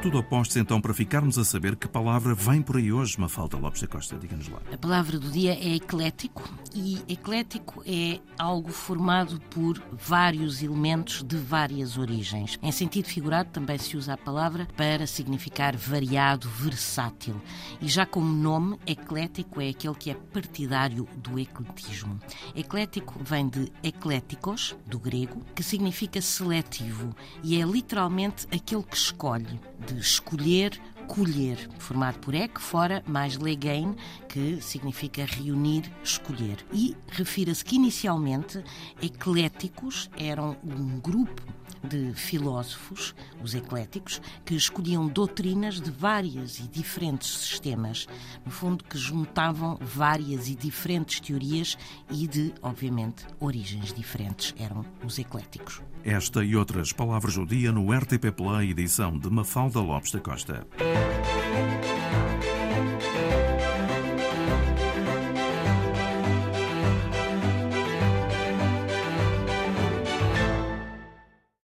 tudo opostos, então, para ficarmos a saber que palavra vem por aí hoje, Mafalda Lopes da Costa. Diga-nos lá. A palavra do dia é eclético e eclético é algo formado por vários elementos de várias origens. Em sentido figurado, também se usa a palavra para significar variado, versátil. E já como nome, eclético é aquele que é partidário do ecletismo. Eclético vem de ecléticos, do grego, que significa seletivo e é literalmente aquele que escolhe, de escolher, colher, formado por ec, fora, mais legain, que significa reunir, escolher. E refira-se que inicialmente ecléticos eram um grupo de filósofos, os ecléticos, que escolhiam doutrinas de várias e diferentes sistemas, no fundo que juntavam várias e diferentes teorias e de, obviamente, origens diferentes. Eram os ecléticos. Esta e outras palavras do dia no RTP Play, edição de Mafalda Lopes da Costa.